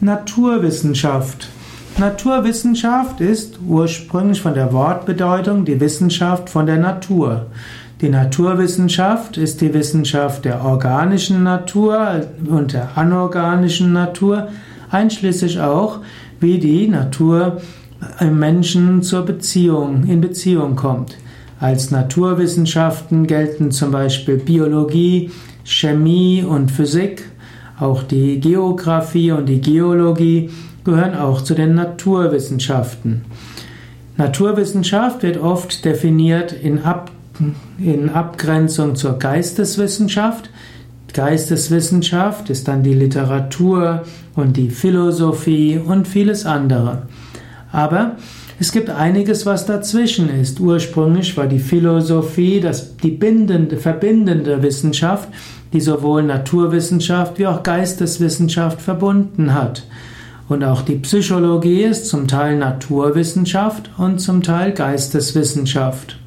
Naturwissenschaft. Naturwissenschaft ist ursprünglich von der Wortbedeutung die Wissenschaft von der Natur. Die Naturwissenschaft ist die Wissenschaft der organischen Natur und der anorganischen Natur, einschließlich auch, wie die Natur im Menschen zur Beziehung, in Beziehung kommt. Als Naturwissenschaften gelten zum Beispiel Biologie, Chemie und Physik. Auch die Geographie und die Geologie gehören auch zu den Naturwissenschaften. Naturwissenschaft wird oft definiert in, Ab in Abgrenzung zur Geisteswissenschaft. Geisteswissenschaft ist dann die Literatur und die Philosophie und vieles andere. Aber es gibt einiges, was dazwischen ist. Ursprünglich war die Philosophie das, die bindende, verbindende Wissenschaft, die sowohl Naturwissenschaft wie auch Geisteswissenschaft verbunden hat. Und auch die Psychologie ist zum Teil Naturwissenschaft und zum Teil Geisteswissenschaft.